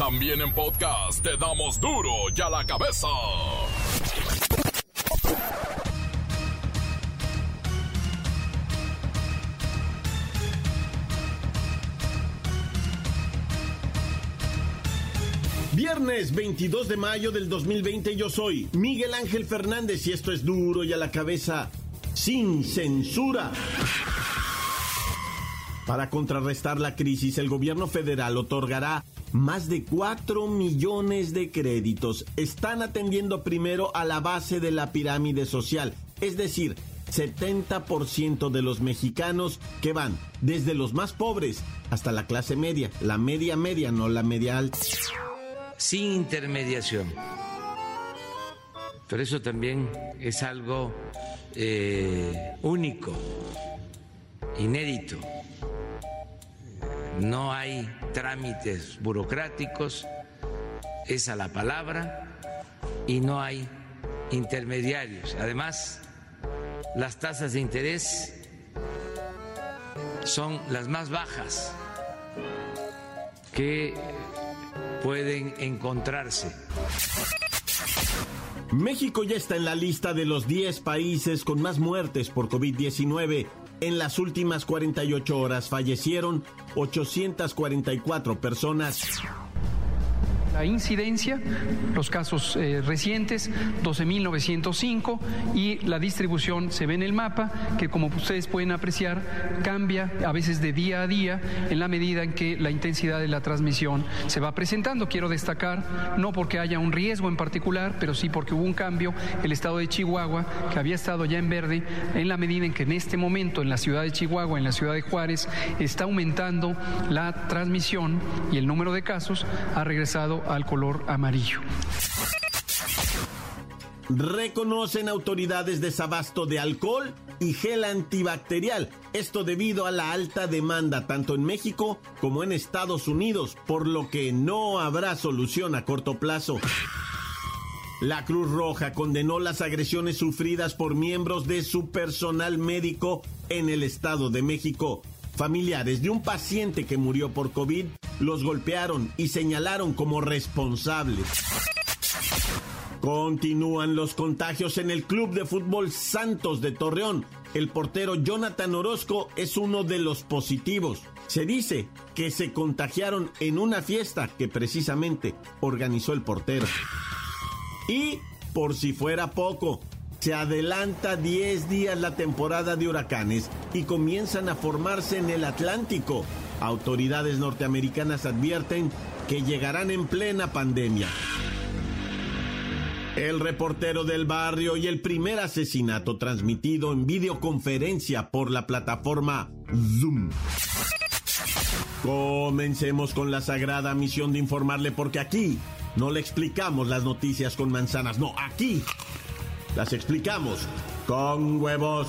También en podcast te damos duro y a la cabeza. Viernes 22 de mayo del 2020 yo soy Miguel Ángel Fernández y esto es duro y a la cabeza sin censura. Para contrarrestar la crisis, el gobierno federal otorgará más de 4 millones de créditos. Están atendiendo primero a la base de la pirámide social, es decir, 70% de los mexicanos que van desde los más pobres hasta la clase media, la media media, no la media alta. Sin intermediación. Pero eso también es algo eh, único, inédito. No hay trámites burocráticos, es a la palabra y no hay intermediarios. Además, las tasas de interés son las más bajas que pueden encontrarse. México ya está en la lista de los 10 países con más muertes por COVID-19. En las últimas 48 horas fallecieron 844 personas la incidencia, los casos eh, recientes, 12.905, y la distribución se ve en el mapa, que como ustedes pueden apreciar, cambia a veces de día a día en la medida en que la intensidad de la transmisión se va presentando. Quiero destacar, no porque haya un riesgo en particular, pero sí porque hubo un cambio, el estado de Chihuahua, que había estado ya en verde, en la medida en que en este momento en la ciudad de Chihuahua, en la ciudad de Juárez, está aumentando la transmisión y el número de casos ha regresado al color amarillo. Reconocen autoridades desabasto de alcohol y gel antibacterial. Esto debido a la alta demanda tanto en México como en Estados Unidos, por lo que no habrá solución a corto plazo. La Cruz Roja condenó las agresiones sufridas por miembros de su personal médico en el Estado de México. Familiares de un paciente que murió por COVID los golpearon y señalaron como responsables. Continúan los contagios en el Club de Fútbol Santos de Torreón. El portero Jonathan Orozco es uno de los positivos. Se dice que se contagiaron en una fiesta que precisamente organizó el portero. Y, por si fuera poco, se adelanta 10 días la temporada de huracanes y comienzan a formarse en el Atlántico. Autoridades norteamericanas advierten que llegarán en plena pandemia. El reportero del barrio y el primer asesinato transmitido en videoconferencia por la plataforma Zoom. Comencemos con la sagrada misión de informarle porque aquí no le explicamos las noticias con manzanas, no, aquí las explicamos con huevos.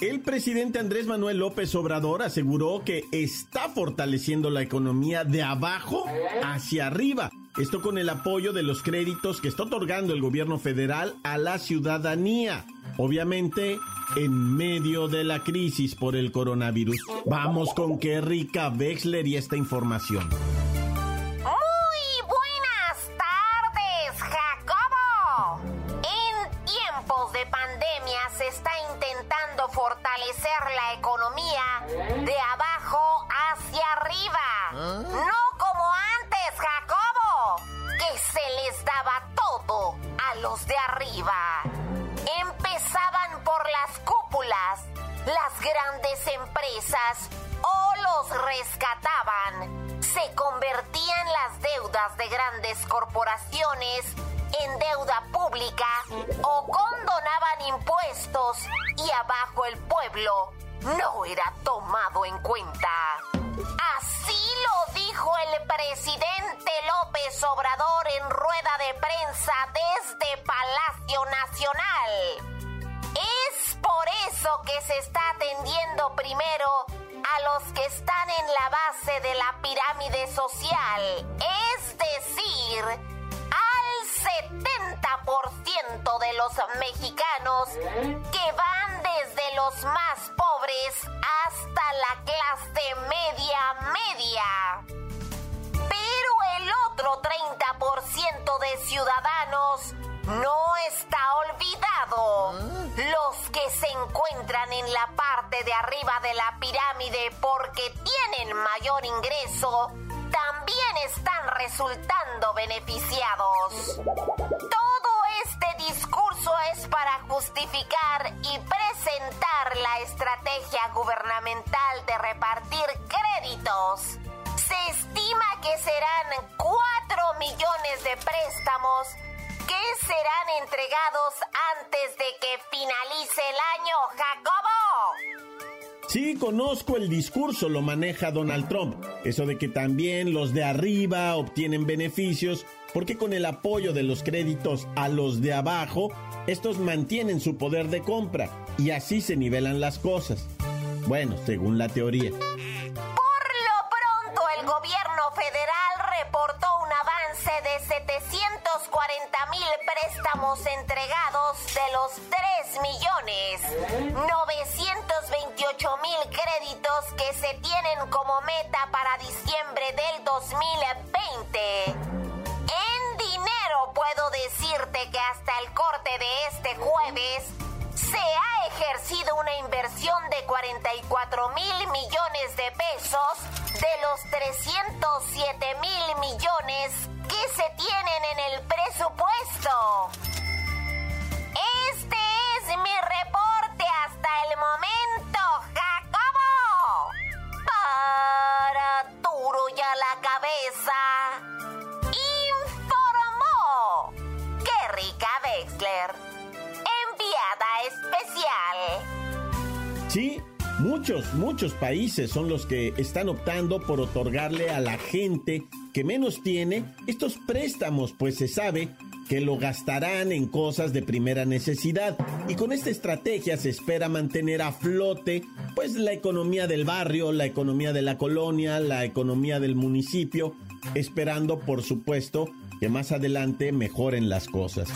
El presidente Andrés Manuel López Obrador aseguró que está fortaleciendo la economía de abajo hacia arriba. Esto con el apoyo de los créditos que está otorgando el gobierno federal a la ciudadanía. Obviamente, en medio de la crisis por el coronavirus. Vamos con Kerrika Wexler y esta información. Era tomado en cuenta. Así lo dijo el presidente López Obrador en rueda de prensa desde Palacio Nacional. Es por eso que se está atendiendo primero a los que están en la base de la pirámide social, es decir, al 70% de los mexicanos que van desde los más pobres hasta la clase media media. Pero el otro 30% de ciudadanos no está olvidado. Los que se encuentran en la parte de arriba de la pirámide porque tienen mayor ingreso, también están resultando beneficiados. Todo este discurso es para justificar y presentar la estrategia gubernamental de repartir créditos. Se estima que serán 4 millones de préstamos que serán entregados antes de que finalice el año, Jacobo. Sí, conozco el discurso, lo maneja Donald Trump. Eso de que también los de arriba obtienen beneficios, porque con el apoyo de los créditos a los de abajo, estos mantienen su poder de compra y así se nivelan las cosas. Bueno, según la teoría. Por lo pronto, el gobierno federal reportó un avance de 740 mil préstamos entregados de los 3 millones 928 mil créditos que se tienen como meta para diciembre del 2020. Puedo decirte que hasta el corte de este jueves se ha ejercido una inversión de 44 mil millones de pesos de los 307 mil millones que se tienen en el presupuesto. Este es mi reporte muchos, muchos países son los que están optando por otorgarle a la gente que menos tiene estos préstamos, pues se sabe que lo gastarán en cosas de primera necesidad. Y con esta estrategia se espera mantener a flote pues la economía del barrio, la economía de la colonia, la economía del municipio, esperando por supuesto que más adelante mejoren las cosas.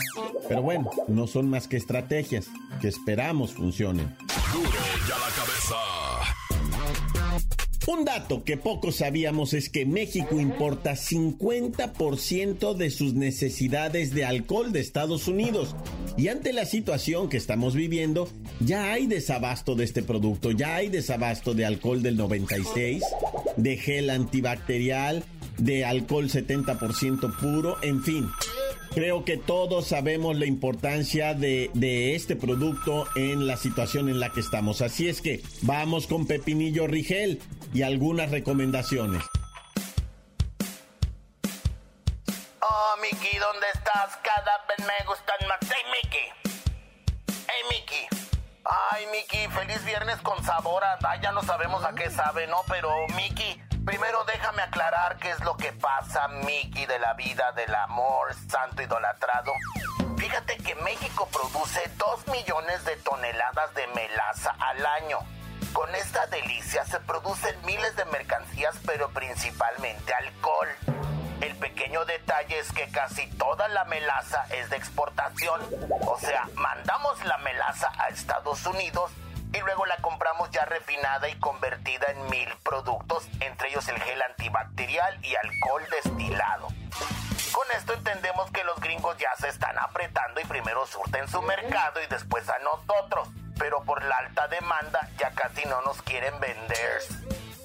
Pero bueno, no son más que estrategias que esperamos funcionen. ya la cabeza. Un dato que pocos sabíamos es que México importa 50% de sus necesidades de alcohol de Estados Unidos. Y ante la situación que estamos viviendo, ya hay desabasto de este producto, ya hay desabasto de alcohol del 96, de gel antibacterial, de alcohol 70% puro, en fin. Creo que todos sabemos la importancia de, este producto en la situación en la que estamos. Así es que vamos con Pepinillo Rigel y algunas recomendaciones. Oh, Mickey, ¿dónde estás? Cada vez me gustan más. ¡Hey, Mickey! ¡Hey, Mickey! Ay, Mickey, feliz viernes con sabor. Ah, ya no sabemos a qué sabe, ¿no? Pero, Mickey, Primero déjame aclarar qué es lo que pasa, Mickey, de la vida, del amor, santo idolatrado. Fíjate que México produce 2 millones de toneladas de melaza al año. Con esta delicia se producen miles de mercancías, pero principalmente alcohol. El pequeño detalle es que casi toda la melaza es de exportación. O sea, mandamos la melaza a Estados Unidos y luego la compramos ya refinada y convertida en mil productos, entre ellos el gel antibacterial y alcohol destilado. Con esto entendemos que los gringos ya se están apretando y primero surten su mercado y después a nosotros, pero por la alta demanda ya casi no nos quieren vender.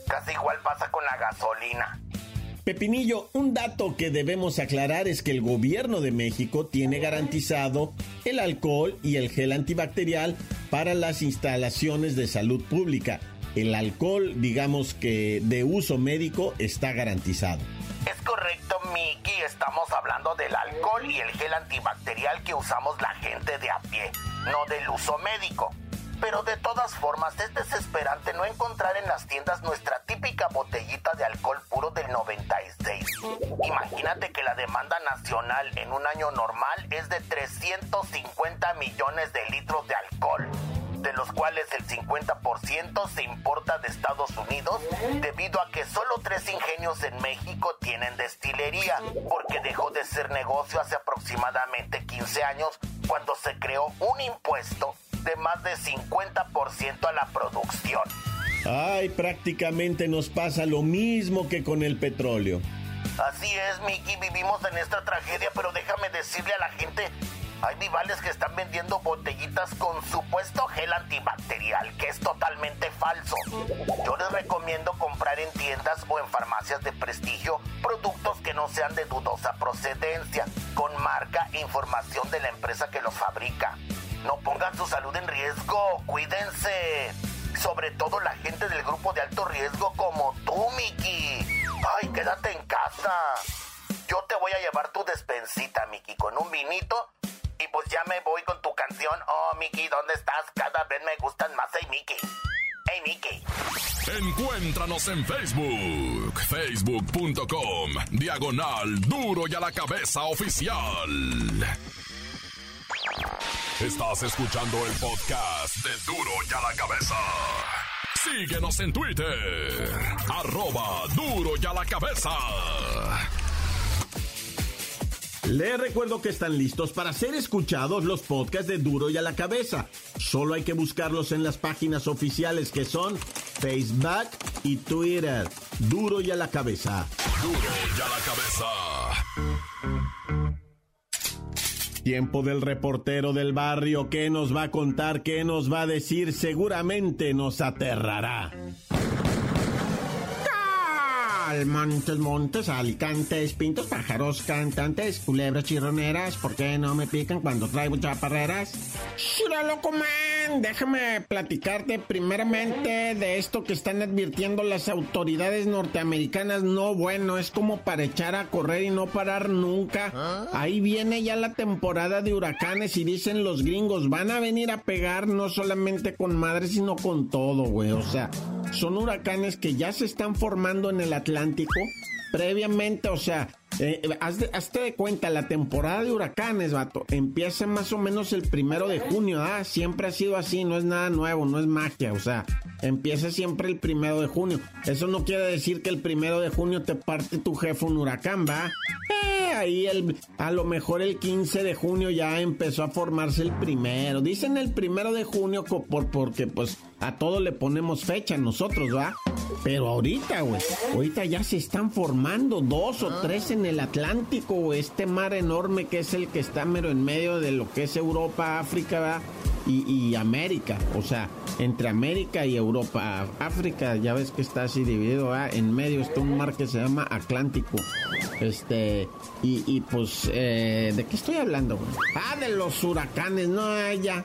Casi igual pasa con la gasolina. Pepinillo, un dato que debemos aclarar es que el gobierno de México tiene garantizado el alcohol y el gel antibacterial para las instalaciones de salud pública. El alcohol, digamos que de uso médico, está garantizado. Es correcto, Miki. Estamos hablando del alcohol y el gel antibacterial que usamos la gente de a pie, no del uso médico. Pero de todas formas es desesperante no encontrar en las tiendas nuestra típica botellita de alcohol puro del 96. Imagínate que la demanda nacional en un año normal es de 350 millones de litros de alcohol de los cuales el 50% se importa de Estados Unidos, debido a que solo tres ingenios en México tienen destilería, porque dejó de ser negocio hace aproximadamente 15 años cuando se creó un impuesto de más de 50% a la producción. Ay, prácticamente nos pasa lo mismo que con el petróleo. Así es, Mickey, vivimos en esta tragedia, pero déjame decirle a la gente, hay vivales que están vendiendo botellitas con supuesto gel antibacterial, que es totalmente falso. Yo les recomiendo comprar en tiendas o en farmacias de prestigio productos que no sean de dudosa procedencia, con marca e información de la empresa que los fabrica. No pongan su salud en riesgo, cuídense. Sobre todo la gente del grupo de alto riesgo como tú, Miki. Ay, quédate en casa. Yo te voy a llevar tu despensita, Miki, con un vinito. Y pues ya me voy con tu canción. Oh, Miki, ¿dónde estás? Cada vez me gustan más. Hey, Miki. Hey, Miki. Encuéntranos en Facebook. Facebook.com. Diagonal Duro y a la cabeza oficial. Estás escuchando el podcast de Duro y a la cabeza. Síguenos en Twitter. Arroba Duro y a la cabeza. Les recuerdo que están listos para ser escuchados los podcasts de Duro y a la cabeza. Solo hay que buscarlos en las páginas oficiales que son Facebook y Twitter. Duro y a la cabeza. Duro y a la cabeza. Tiempo del reportero del barrio. ¿Qué nos va a contar? ¿Qué nos va a decir? Seguramente nos aterrará. Montes, montes, alicantes, pintos, pájaros, cantantes, culebras chirroneras, ¿por qué no me pican cuando traigo chaparreras? Shira, loco, man, déjame platicarte primeramente de esto que están advirtiendo las autoridades norteamericanas. No, bueno, es como para echar a correr y no parar nunca. Ahí viene ya la temporada de huracanes y dicen los gringos, van a venir a pegar no solamente con madre, sino con todo, güey. O sea, son huracanes que ya se están formando en el Atlántico. Previamente, o sea, eh, hazte, hazte cuenta, la temporada de huracanes, vato, empieza más o menos el primero de junio, ah, siempre ha sido así, no es nada nuevo, no es magia, o sea, empieza siempre el primero de junio. Eso no quiere decir que el primero de junio te parte tu jefe un huracán, va. Eh, ahí el, a lo mejor el 15 de junio ya empezó a formarse el primero. Dicen el primero de junio por, porque pues a todo le ponemos fecha nosotros, ¿va? Pero ahorita, güey, ahorita ya se están formando dos o tres en el Atlántico, este mar enorme que es el que está mero en medio de lo que es Europa, África, ¿va? Y, y, América, o sea, entre América y Europa. África, ya ves que está así dividido, en medio está un mar que se llama Atlántico. Este, y, y pues, eh, ¿de qué estoy hablando? Ah, de los huracanes, no, ya.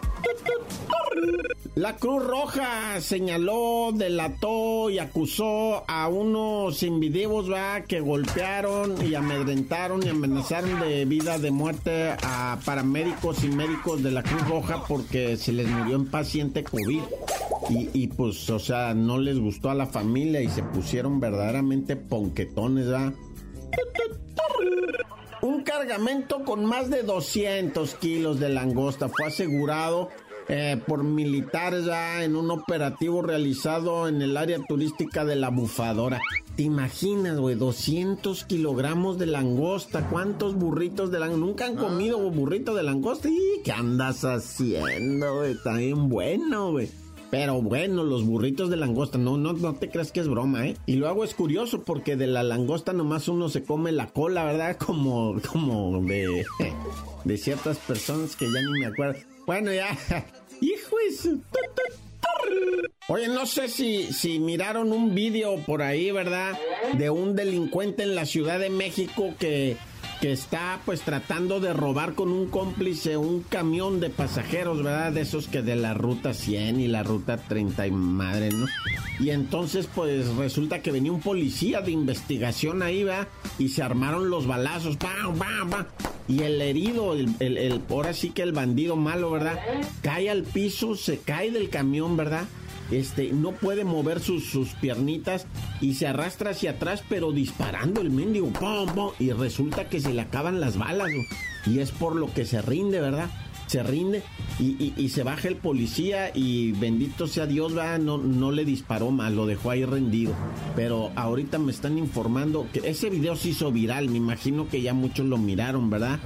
La Cruz Roja señaló, delató y acusó a unos individuos ¿va? que golpearon y amedrentaron y amenazaron de vida, de muerte a paramédicos y médicos de la Cruz Roja porque se les murió un paciente COVID. Y, y pues, o sea, no les gustó a la familia y se pusieron verdaderamente ponquetones, ¿va? Un cargamento con más de 200 kilos de langosta fue asegurado eh, por militares ya en un operativo realizado en el área turística de la Bufadora. ¿Te imaginas, güey? 200 kilogramos de langosta. ¿Cuántos burritos de langosta? Nunca han comido burrito de langosta. ¿Y qué andas haciendo, güey? Está bien bueno, güey. Pero bueno, los burritos de langosta, no, no, no te creas que es broma, ¿eh? Y luego es curioso porque de la langosta nomás uno se come la cola, ¿verdad? Como, como de, de ciertas personas que ya ni me acuerdo. Bueno, ya. Hijo eso. Oye, no sé si, si miraron un vídeo por ahí, ¿verdad? De un delincuente en la Ciudad de México que que está pues tratando de robar con un cómplice un camión de pasajeros, ¿verdad? De esos que de la ruta 100 y la ruta 30 y madre, ¿no? Y entonces pues resulta que venía un policía de investigación ahí, ¿verdad? Y se armaron los balazos, ¡pam, pam, pam! Y el herido, el, el, el, ahora sí que el bandido malo, ¿verdad? Cae al piso, se cae del camión, ¿verdad? Este, no puede mover sus, sus piernitas y se arrastra hacia atrás, pero disparando el mendigo, ¡pum, pum! y resulta que se le acaban las balas, y es por lo que se rinde, ¿verdad? Se rinde y, se baja el policía y bendito sea Dios, va, no, no le disparó mal, lo dejó ahí rendido. Pero ahorita me están informando que ese video se hizo viral, me imagino que ya muchos lo miraron, ¿verdad?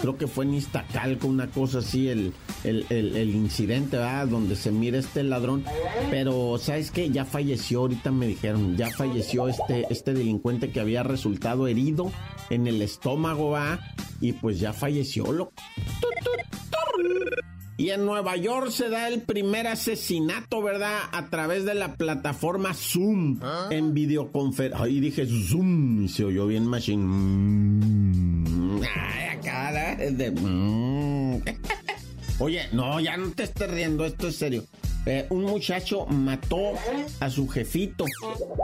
Creo que fue en Iztacalco, una cosa así, el, el, incidente, ¿verdad? Donde se mira este ladrón. Pero, ¿sabes qué? Ya falleció, ahorita me dijeron, ya falleció este, este delincuente que había resultado herido en el estómago, ¿va? Y pues ya falleció, loco. Y en Nueva York se da el primer asesinato, ¿verdad? A través de la plataforma Zoom ¿Ah? en videoconferencia. Ahí dije Zoom y se oyó bien machine. Ay, acá, de... Mm. Oye, no, ya no te estés riendo, esto es serio. Eh, un muchacho mató a su jefito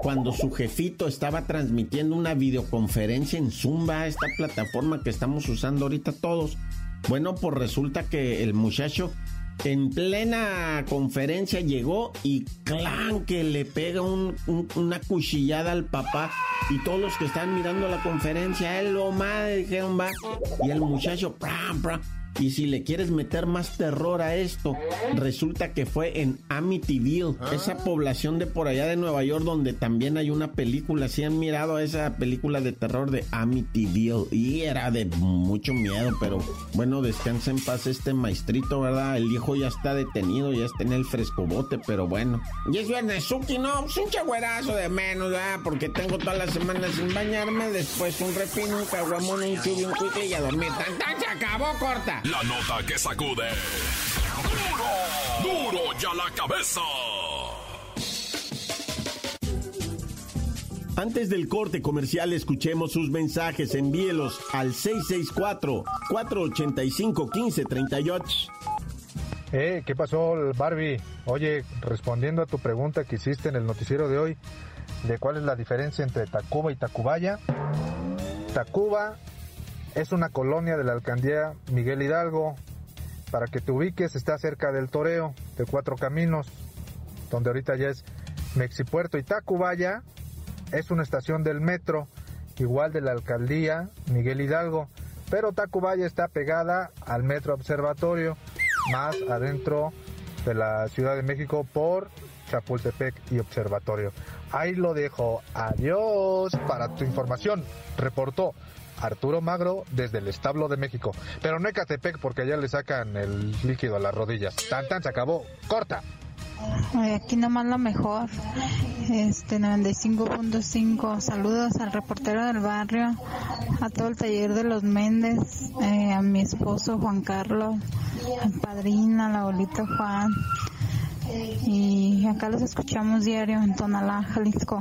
cuando su jefito estaba transmitiendo una videoconferencia en Zumba, esta plataforma que estamos usando ahorita todos. Bueno, pues resulta que el muchacho en plena conferencia llegó y clan que le pega una cuchillada al papá y todos los que están mirando la conferencia, él lo madre dijeron va y el muchacho pram, pram, y si le quieres meter más terror a esto, resulta que fue en Amityville, ah. esa población de por allá de Nueva York donde también hay una película. Si han mirado esa película de terror de Amityville y era de mucho miedo, pero bueno, descansa en paz este maestrito, ¿verdad? El hijo ya está detenido, ya está en el frescobote, pero bueno. Y es Suki, no, pues un chagüerazo de menos, ¿verdad? Porque tengo todas las semanas sin bañarme, después un repino, un caguamón, un chubi, un cuite y a dormir. ¡Tan, tan! ¡Se acabó, corta! La nota que sacude. ¡Duro! ¡Duro ya la cabeza! Antes del corte comercial, escuchemos sus mensajes. Envíelos al 664-485-1538. Eh, ¿qué pasó, Barbie? Oye, respondiendo a tu pregunta que hiciste en el noticiero de hoy, de cuál es la diferencia entre Tacuba y Tacubaya. Tacuba es una colonia de la alcaldía Miguel Hidalgo. Para que te ubiques, está cerca del Toreo, de Cuatro Caminos, donde ahorita ya es Mexipuerto. Y Tacubaya es una estación del metro, igual de la alcaldía Miguel Hidalgo. Pero Tacubaya está pegada al Metro Observatorio, más adentro de la Ciudad de México por Chapultepec y Observatorio. Ahí lo dejo. Adiós. Para tu información, reportó Arturo Magro desde el establo de México. Pero no Ecatepec porque allá le sacan el líquido a las rodillas. Tan tan se acabó. Corta. Aquí nomás lo mejor. Este 95.5. Saludos al reportero del barrio, a todo el taller de los Méndez, eh, a mi esposo Juan Carlos, al padrino, al abuelito Juan. Y acá los escuchamos diario en Tonalá, Jalisco.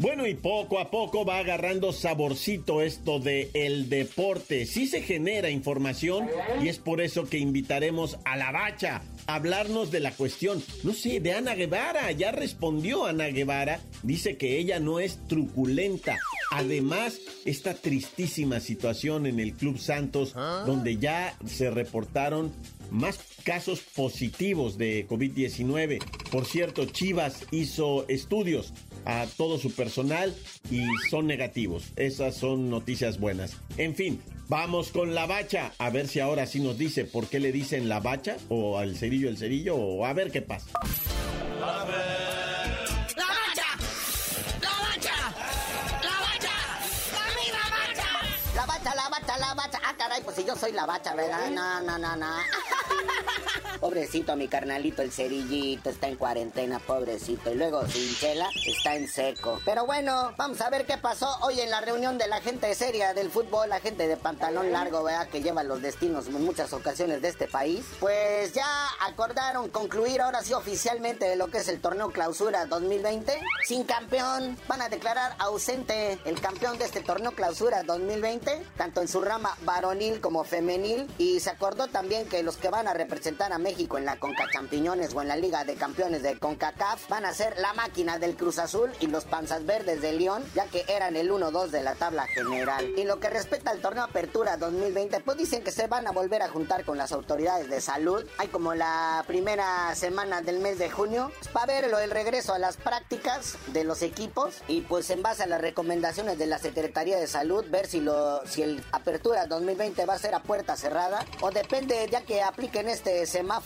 Bueno, y poco a poco va agarrando saborcito esto de el deporte. Sí se genera información y es por eso que invitaremos a la bacha hablarnos de la cuestión, no sé, de Ana Guevara. Ya respondió Ana Guevara, dice que ella no es truculenta. Además, esta tristísima situación en el Club Santos, donde ya se reportaron más casos positivos de COVID-19. Por cierto, Chivas hizo estudios a todo su personal y son negativos. Esas son noticias buenas. En fin, vamos con la bacha. A ver si ahora sí nos dice por qué le dicen la bacha o al cerillo el cerillo o a ver qué pasa. La bacha. La bacha. La bacha. La bacha. La bacha, la bacha, la bacha. Ah, caray, pues si yo soy la bacha, ¿verdad? No, no, no, no. Pobrecito mi carnalito, el cerillito, está en cuarentena, pobrecito. Y luego sin chela, está en seco. Pero bueno, vamos a ver qué pasó hoy en la reunión de la gente seria del fútbol, la gente de pantalón largo, ¿verdad? Que lleva los destinos en muchas ocasiones de este país. Pues ya acordaron concluir ahora sí oficialmente lo que es el torneo clausura 2020. Sin campeón, van a declarar ausente el campeón de este torneo clausura 2020, tanto en su rama varonil como femenil. Y se acordó también que los que van a representar a México en la Conca Champiñones o en la Liga de Campeones de CONCACAF van a ser la máquina del Cruz Azul y los Panzas Verdes de León, ya que eran el 1-2 de la tabla general. Y lo que respecta al torneo Apertura 2020, pues dicen que se van a volver a juntar con las autoridades de salud. Hay como la primera semana del mes de junio pues, para ver el regreso a las prácticas de los equipos y pues en base a las recomendaciones de la Secretaría de Salud ver si lo si el Apertura 2020 va a ser a puerta cerrada o depende ya que apliquen este semáforo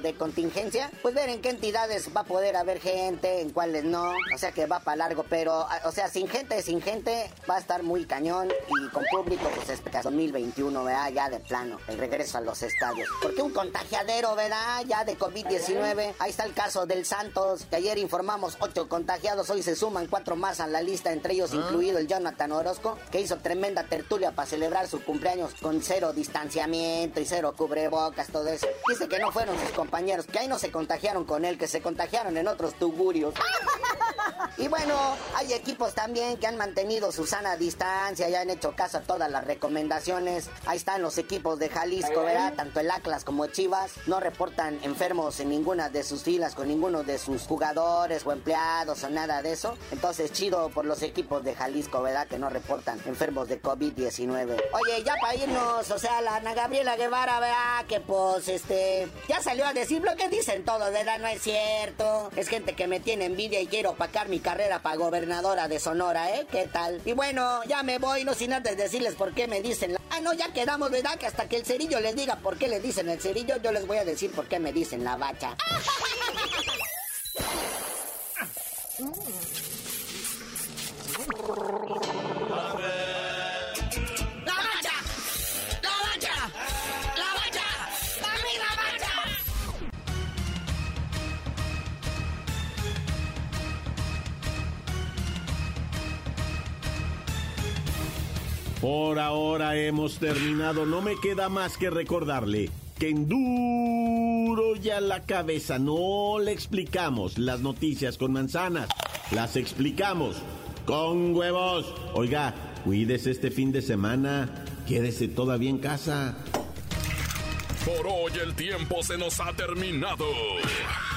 de contingencia, pues ver en qué entidades va a poder haber gente, en cuáles no, o sea que va para largo, pero o sea, sin gente, sin gente va a estar muy cañón y con público pues es 2021, ¿verdad? Ya de plano, el regreso a los estadios. Porque un contagiadero, ¿verdad? Ya de COVID-19. Ahí está el caso del Santos, que ayer informamos ocho contagiados, hoy se suman cuatro más a la lista, entre ellos incluido el Jonathan Orozco, que hizo tremenda tertulia para celebrar su cumpleaños con cero distanciamiento y cero cubrebocas, todo eso. Dice que no fueron sus compañeros, que ahí no se contagiaron con él, que se contagiaron en otros tugurios. Y bueno, hay equipos también que han mantenido su sana distancia y han hecho caso a todas las recomendaciones. Ahí están los equipos de Jalisco, ¿verdad? Tanto el Atlas como Chivas no reportan enfermos en ninguna de sus filas con ninguno de sus jugadores o empleados o nada de eso. Entonces, chido por los equipos de Jalisco, ¿verdad? Que no reportan enfermos de COVID-19. Oye, ya para irnos, o sea, la Ana Gabriela Guevara, ¿verdad? Que pues, este, ya salió a decir lo que dicen todos, ¿verdad? No es cierto. Es gente que me tiene envidia y quiero opacar mi carrera para gobernadora de Sonora, ¿eh? ¿Qué tal? Y bueno, ya me voy, no sin antes decirles por qué me dicen la... Ah, no, ya quedamos, ¿verdad? Que hasta que el cerillo les diga por qué le dicen el cerillo, yo les voy a decir por qué me dicen la bacha. ahora hemos terminado. No me queda más que recordarle que en duro ya la cabeza no le explicamos las noticias con manzanas. Las explicamos con huevos. Oiga, cuídese este fin de semana. Quédese todavía en casa. Por hoy el tiempo se nos ha terminado.